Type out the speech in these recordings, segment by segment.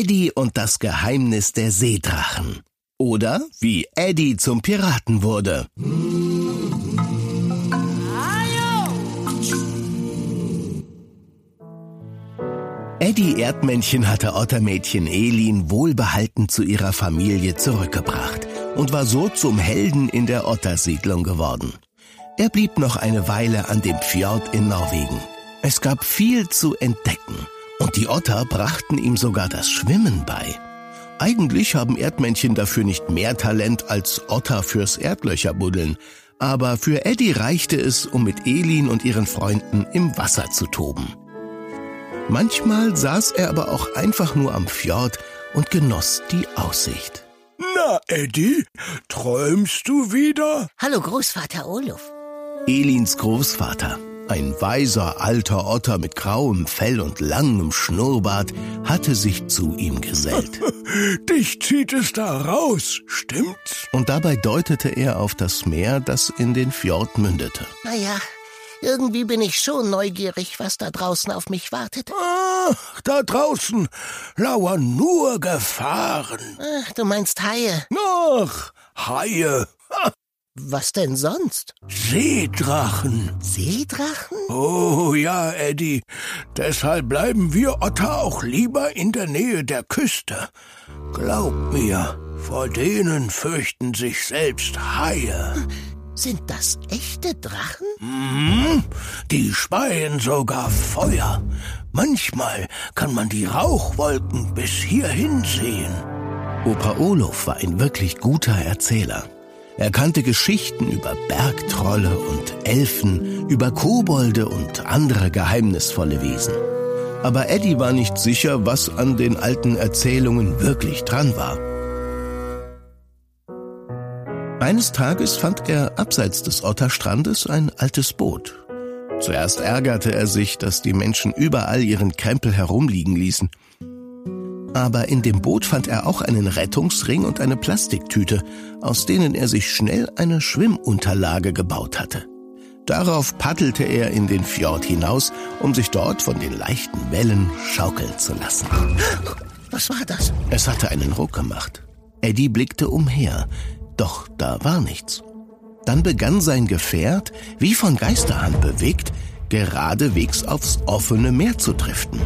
Eddie und das Geheimnis der Seedrachen. Oder wie Eddie zum Piraten wurde. Eddie Erdmännchen hatte Ottermädchen Elin wohlbehalten zu ihrer Familie zurückgebracht und war so zum Helden in der Ottersiedlung geworden. Er blieb noch eine Weile an dem Fjord in Norwegen. Es gab viel zu entdecken und die Otter brachten ihm sogar das Schwimmen bei. Eigentlich haben Erdmännchen dafür nicht mehr Talent als Otter fürs Erdlöcherbuddeln, aber für Eddie reichte es, um mit Elin und ihren Freunden im Wasser zu toben. Manchmal saß er aber auch einfach nur am Fjord und genoss die Aussicht. Na, Eddie, träumst du wieder? Hallo, Großvater Oluf. Elins Großvater, ein weiser alter Otter mit grauem Fell und langem Schnurrbart, hatte sich zu ihm gesellt. Dich zieht es da raus, stimmt's? Und dabei deutete er auf das Meer, das in den Fjord mündete. Naja, irgendwie bin ich schon neugierig, was da draußen auf mich wartet. Ach, da draußen lauern nur Gefahren. Ach, du meinst Haie. Ach, Haie. Ha, Was denn sonst? Seedrachen. Seedrachen? Oh ja, Eddie. Deshalb bleiben wir Otter auch lieber in der Nähe der Küste. Glaub mir, vor denen fürchten sich selbst Haie. Sind das echte Drachen? Hm, die speien sogar Feuer. Manchmal kann man die Rauchwolken bis hierhin sehen. Opa Olof war ein wirklich guter Erzähler. Er kannte Geschichten über Bergtrolle und Elfen, über Kobolde und andere geheimnisvolle Wesen. Aber Eddie war nicht sicher, was an den alten Erzählungen wirklich dran war. Eines Tages fand er abseits des Otterstrandes ein altes Boot. Zuerst ärgerte er sich, dass die Menschen überall ihren Krempel herumliegen ließen. Aber in dem Boot fand er auch einen Rettungsring und eine Plastiktüte, aus denen er sich schnell eine Schwimmunterlage gebaut hatte. Darauf paddelte er in den Fjord hinaus, um sich dort von den leichten Wellen schaukeln zu lassen. Was war das? Es hatte einen Ruck gemacht. Eddie blickte umher, doch da war nichts. Dann begann sein Gefährt, wie von Geisterhand bewegt, geradewegs aufs offene Meer zu driften.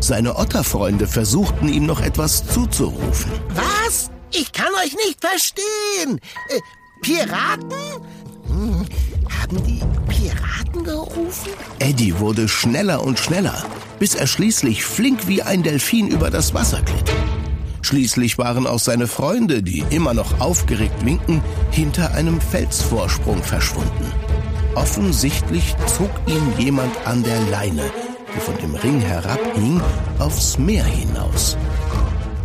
Seine Otterfreunde versuchten ihm noch etwas zuzurufen. Was? Ich kann euch nicht verstehen. Äh, Piraten? Hm, haben die Piraten gerufen? Eddie wurde schneller und schneller, bis er schließlich flink wie ein Delfin über das Wasser glitt. Schließlich waren auch seine Freunde, die immer noch aufgeregt winken, hinter einem Felsvorsprung verschwunden. Offensichtlich zog ihn jemand an der Leine, die von dem Ring herabhing, aufs Meer hinaus.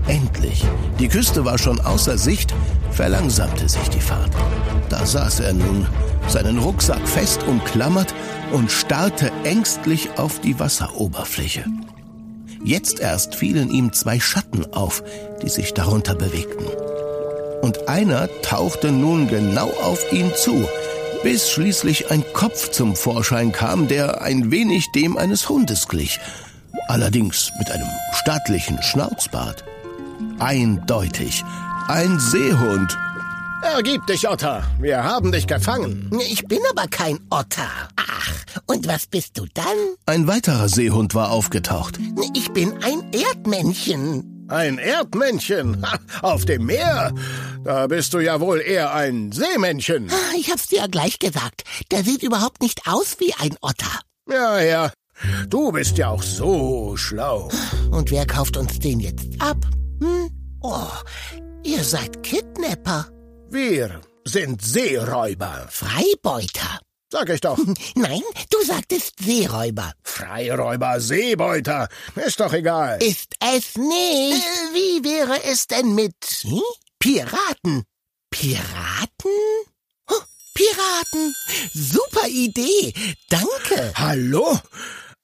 Endlich, die Küste war schon außer Sicht, verlangsamte sich die Fahrt. Da saß er nun, seinen Rucksack fest umklammert und starrte ängstlich auf die Wasseroberfläche. Jetzt erst fielen ihm zwei Schatten auf, die sich darunter bewegten. Und einer tauchte nun genau auf ihn zu, bis schließlich ein Kopf zum Vorschein kam, der ein wenig dem eines Hundes glich, allerdings mit einem stattlichen Schnauzbart. Eindeutig ein Seehund. Ergib dich, Otter. Wir haben dich gefangen. Ich bin aber kein Otter. Ach, und was bist du dann? Ein weiterer Seehund war aufgetaucht. Ich bin ein Erdmännchen. Ein Erdmännchen. Ha, auf dem Meer. Da bist du ja wohl eher ein Seemännchen. Ah, Ich hab's dir ja gleich gesagt. Der sieht überhaupt nicht aus wie ein Otter. Ja, ja. Du bist ja auch so schlau. Und wer kauft uns den jetzt ab? Hm? Oh, ihr seid Kidnapper, Wir sind Seeräuber. Freibeuter. Sag ich doch. Nein, du sagtest Seeräuber. Freiräuber, Seebeuter. Ist doch egal. Ist es nicht? Äh, wie wäre es denn mit hm? Piraten? Piraten? Oh, Piraten! Super Idee! Danke! Hallo?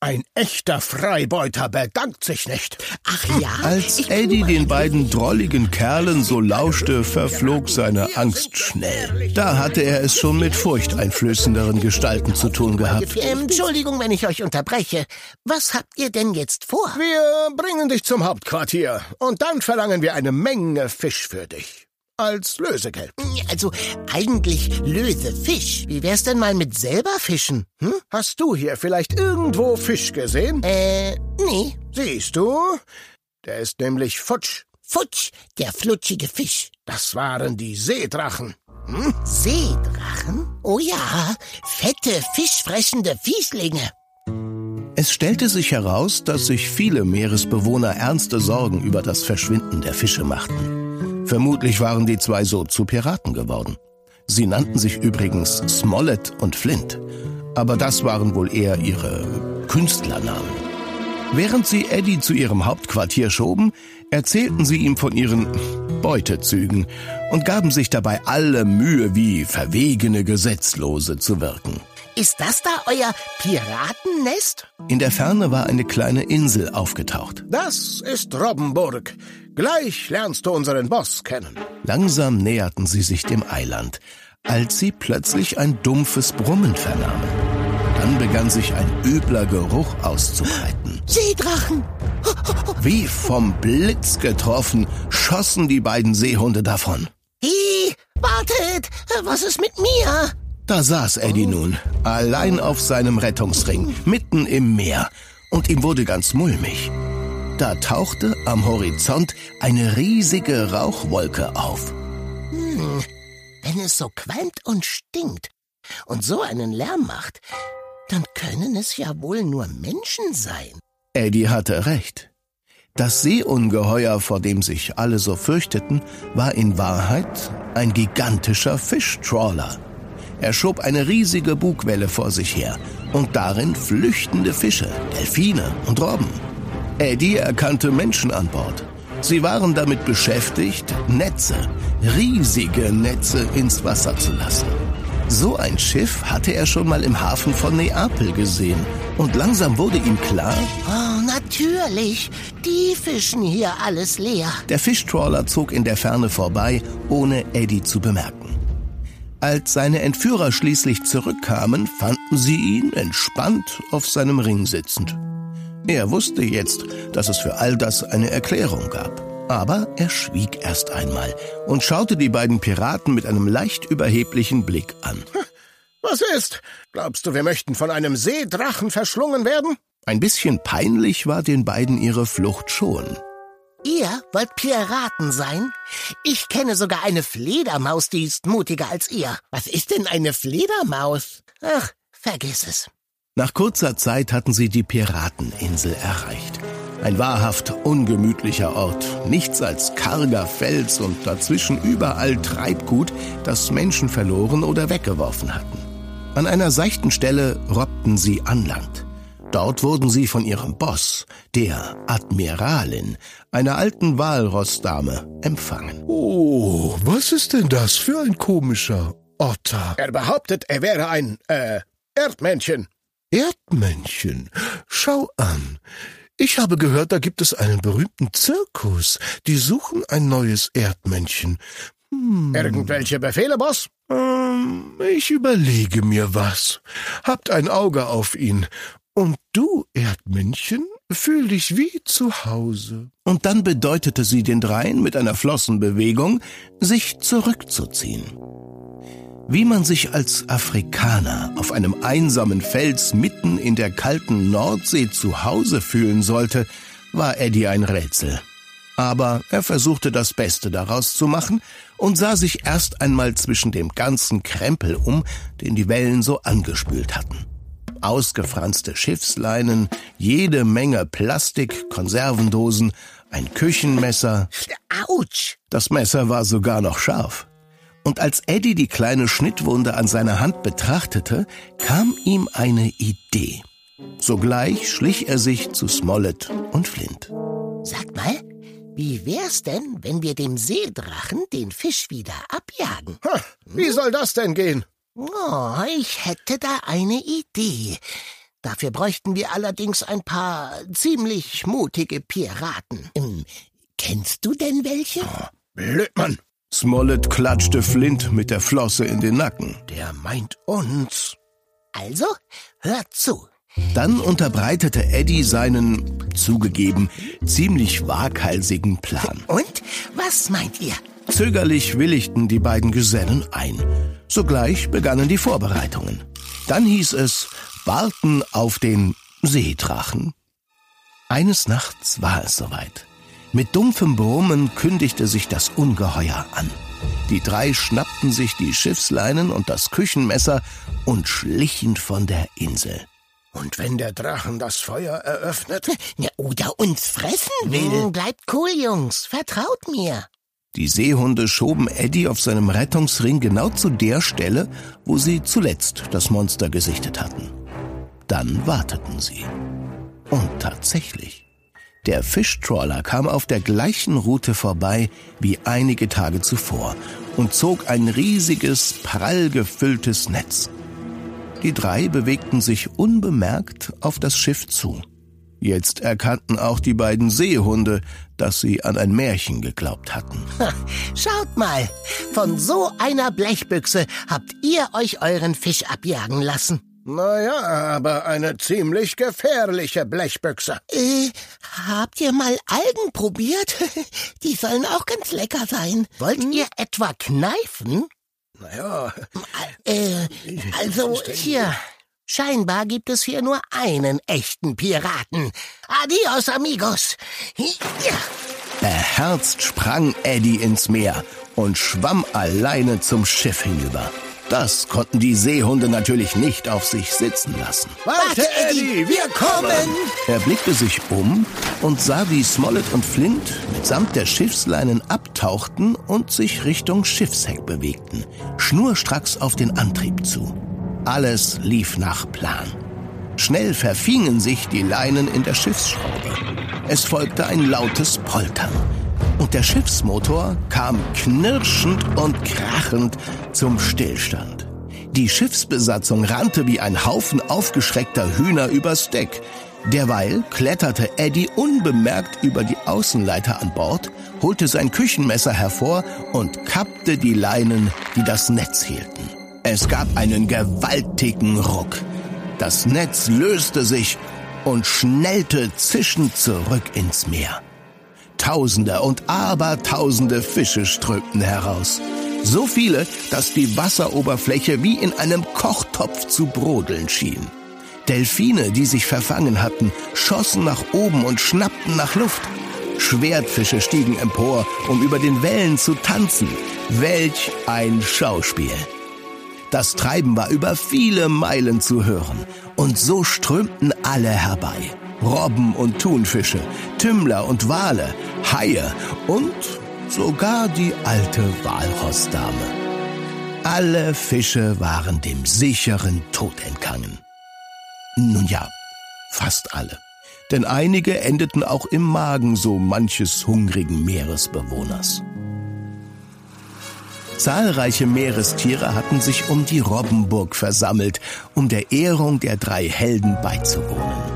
Ein echter Freibeuter bedankt sich nicht. Ach ja? Als Eddie den beiden drolligen Kerlen so lauschte, verflog seine Angst schnell. Da hatte er es schon mit furchteinflößenderen Gestalten zu tun gehabt. Ähm, Entschuldigung, wenn ich euch unterbreche. Was habt ihr denn jetzt vor? Wir bringen dich zum Hauptquartier und dann verlangen wir eine Menge Fisch für dich. Als Lösegeld. Also, eigentlich löse Fisch. Wie wär's denn mal mit selber fischen? Hm? Hast du hier vielleicht irgendwo Fisch gesehen? Äh, nee. Siehst du? Der ist nämlich futsch. Futsch, der flutschige Fisch. Das waren die Seedrachen. Seedrachen? Oh ja, fette, fischfressende Fieslinge. Es stellte sich heraus, dass sich viele Meeresbewohner ernste Sorgen über das Verschwinden der Fische machten. Vermutlich waren die zwei so zu Piraten geworden. Sie nannten sich übrigens Smollett und Flint, aber das waren wohl eher ihre Künstlernamen. Während sie Eddie zu ihrem Hauptquartier schoben, erzählten sie ihm von ihren Beutezügen und gaben sich dabei alle Mühe, wie verwegene Gesetzlose zu wirken. Ist das da euer Piratennest? In der Ferne war eine kleine Insel aufgetaucht. Das ist Robbenburg. Gleich lernst du unseren Boss kennen. Langsam näherten sie sich dem Eiland, als sie plötzlich ein dumpfes Brummen vernahmen. Dann begann sich ein übler Geruch auszubreiten. Seedrachen! Wie vom Blitz getroffen, schossen die beiden Seehunde davon. Hi, wartet! Was ist mit mir? Da saß Eddie nun, allein auf seinem Rettungsring, mitten im Meer, und ihm wurde ganz mulmig. Da tauchte am Horizont eine riesige Rauchwolke auf. Wenn es so qualmt und stinkt und so einen Lärm macht, dann können es ja wohl nur Menschen sein. Eddie hatte recht. Das Seeungeheuer, vor dem sich alle so fürchteten, war in Wahrheit ein gigantischer Fischtrawler. Er schob eine riesige Bugwelle vor sich her und darin flüchtende Fische, Delfine und Robben. Eddie erkannte Menschen an Bord. Sie waren damit beschäftigt, Netze, riesige Netze ins Wasser zu lassen. So ein Schiff hatte er schon mal im Hafen von Neapel gesehen. Und langsam wurde ihm klar, Oh, natürlich. Die fischen hier alles leer. der Fischtrawler zog in der Ferne vorbei, ohne Eddie zu bemerken. Als seine Entführer schließlich zurückkamen, fanden sie ihn entspannt auf seinem Ring sitzend. Er wusste jetzt, dass es für all das eine Erklärung gab. Aber er schwieg erst einmal und schaute die beiden Piraten mit einem leicht überheblichen Blick an. Was ist? Glaubst du, wir möchten von einem Seedrachen verschlungen werden? Ein bisschen peinlich war den beiden ihre Flucht schon. Ihr wollt Piraten sein? Ich kenne sogar eine Fledermaus, die ist mutiger als ihr. Was ist denn eine Fledermaus? Ach, vergiss es. Nach kurzer Zeit hatten sie die Pirateninsel erreicht. Ein wahrhaft ungemütlicher Ort, nichts als karger Fels und dazwischen überall Treibgut, das Menschen verloren oder weggeworfen hatten. An einer seichten Stelle robbten sie an Land. Dort wurden sie von ihrem Boss, der Admiralin, einer alten Walrossdame, empfangen. Oh, was ist denn das für ein komischer Otter? Er behauptet, er wäre ein, äh, Erdmännchen. Erdmännchen. Schau an. Ich habe gehört, da gibt es einen berühmten Zirkus. Die suchen ein neues Erdmännchen. Irgendwelche Befehle, Boss? Ähm, ich überlege mir was. Habt ein Auge auf ihn. Und du, Erdmännchen, fühl dich wie zu Hause. Und dann bedeutete sie den dreien mit einer Flossenbewegung, sich zurückzuziehen. Wie man sich als Afrikaner auf einem einsamen Fels mitten in der kalten Nordsee zu Hause fühlen sollte, war Eddie ein Rätsel. Aber er versuchte das Beste daraus zu machen und sah sich erst einmal zwischen dem ganzen Krempel um, den die Wellen so angespült hatten. Ausgefranste Schiffsleinen, jede Menge Plastik, Konservendosen, ein Küchenmesser. Autsch! Das Messer war sogar noch scharf. Und als Eddie die kleine Schnittwunde an seiner Hand betrachtete, kam ihm eine Idee. Sogleich schlich er sich zu Smollett und Flint. Sagt mal, wie wär's denn, wenn wir dem Seedrachen den Fisch wieder abjagen? Ha, wie soll das denn gehen? Oh, ich hätte da eine Idee. Dafür bräuchten wir allerdings ein paar ziemlich mutige Piraten. Ähm, kennst du denn welche? Oh, Blödmann. Smollett klatschte Flint mit der Flosse in den Nacken. Der meint uns. Also, hört zu. Dann unterbreitete Eddie seinen, zugegeben, ziemlich waghalsigen Plan. Und? Was meint ihr? Zögerlich willigten die beiden Gesellen ein. Sogleich begannen die Vorbereitungen. Dann hieß es, warten auf den Seedrachen. Eines Nachts war es soweit. Mit dumpfem Brummen kündigte sich das Ungeheuer an. Die drei schnappten sich die Schiffsleinen und das Küchenmesser und schlichen von der Insel. Und wenn der Drachen das Feuer eröffnet? Ja, oder uns fressen will. Hm, bleibt cool, Jungs. Vertraut mir. Die Seehunde schoben Eddie auf seinem Rettungsring genau zu der Stelle, wo sie zuletzt das Monster gesichtet hatten. Dann warteten sie. Und tatsächlich. Der Fischtrawler kam auf der gleichen Route vorbei wie einige Tage zuvor und zog ein riesiges, prall gefülltes Netz. Die drei bewegten sich unbemerkt auf das Schiff zu. Jetzt erkannten auch die beiden Seehunde, dass sie an ein Märchen geglaubt hatten. Schaut mal, von so einer Blechbüchse habt ihr euch euren Fisch abjagen lassen. Naja, aber eine ziemlich gefährliche Blechbüchse. Äh, habt ihr mal Algen probiert? Die sollen auch ganz lecker sein. Wollt hm? ihr etwa kneifen? Naja. Äh, also hier. Scheinbar gibt es hier nur einen echten Piraten. Adios, amigos. Ja. Beherzt sprang Eddie ins Meer und schwamm alleine zum Schiff hinüber. Das konnten die Seehunde natürlich nicht auf sich sitzen lassen. Warte, Eddie, wir kommen! Er blickte sich um und sah, wie Smollett und Flint mitsamt der Schiffsleinen abtauchten und sich Richtung Schiffsheck bewegten, schnurstracks auf den Antrieb zu. Alles lief nach Plan. Schnell verfingen sich die Leinen in der Schiffsschraube. Es folgte ein lautes Poltern und der Schiffsmotor kam knirschend und krachend zum Stillstand. Die Schiffsbesatzung rannte wie ein Haufen aufgeschreckter Hühner übers Deck. Derweil kletterte Eddie unbemerkt über die Außenleiter an Bord, holte sein Küchenmesser hervor und kappte die Leinen, die das Netz hielten. Es gab einen gewaltigen Ruck. Das Netz löste sich und schnellte zischend zurück ins Meer. Tausende und Abertausende Fische strömten heraus. So viele, dass die Wasseroberfläche wie in einem Kochtopf zu brodeln schien. Delfine, die sich verfangen hatten, schossen nach oben und schnappten nach Luft. Schwertfische stiegen empor, um über den Wellen zu tanzen. Welch ein Schauspiel! Das Treiben war über viele Meilen zu hören, und so strömten alle herbei. Robben und Thunfische, Tümmler und Wale, Haie und sogar die alte Walrossdame. Alle Fische waren dem sicheren Tod entgangen. Nun ja, fast alle. Denn einige endeten auch im Magen so manches hungrigen Meeresbewohners. Zahlreiche Meerestiere hatten sich um die Robbenburg versammelt, um der Ehrung der drei Helden beizuwohnen.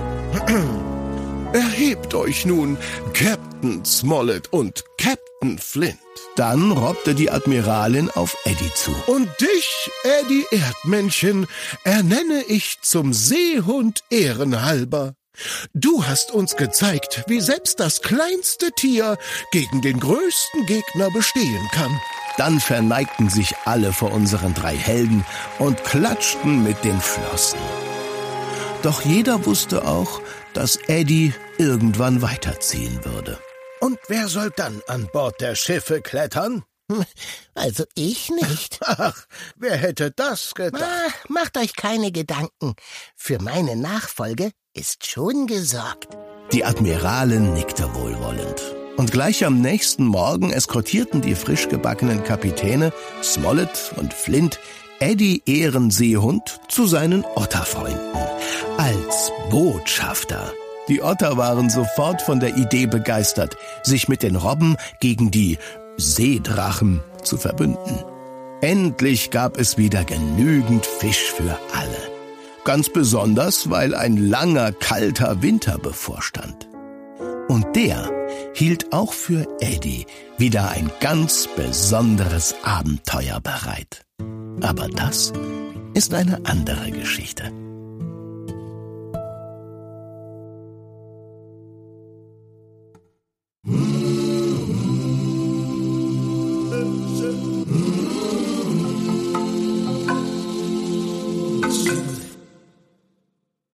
Erhebt euch nun, Captain Smollett und Captain Flint. Dann robbte die Admiralin auf Eddie zu. Und dich, Eddie Erdmännchen, ernenne ich zum Seehund ehrenhalber. Du hast uns gezeigt, wie selbst das kleinste Tier gegen den größten Gegner bestehen kann. Dann verneigten sich alle vor unseren drei Helden und klatschten mit den Flossen. Doch jeder wusste auch, dass Eddie irgendwann weiterziehen würde. Und wer soll dann an Bord der Schiffe klettern? Also ich nicht. Ach, wer hätte das gedacht? Ah, macht euch keine Gedanken. Für meine Nachfolge ist schon gesorgt. Die Admiralin nickte wohlwollend. Und gleich am nächsten Morgen eskortierten die frisch gebackenen Kapitäne Smollett und Flint Eddie Ehrenseehund zu seinen Otterfreunden als Botschafter. Die Otter waren sofort von der Idee begeistert, sich mit den Robben gegen die Seedrachen zu verbünden. Endlich gab es wieder genügend Fisch für alle. ganz besonders, weil ein langer, kalter Winter bevorstand. Und der hielt auch für Eddie wieder ein ganz besonderes Abenteuer bereit. Aber das ist eine andere Geschichte.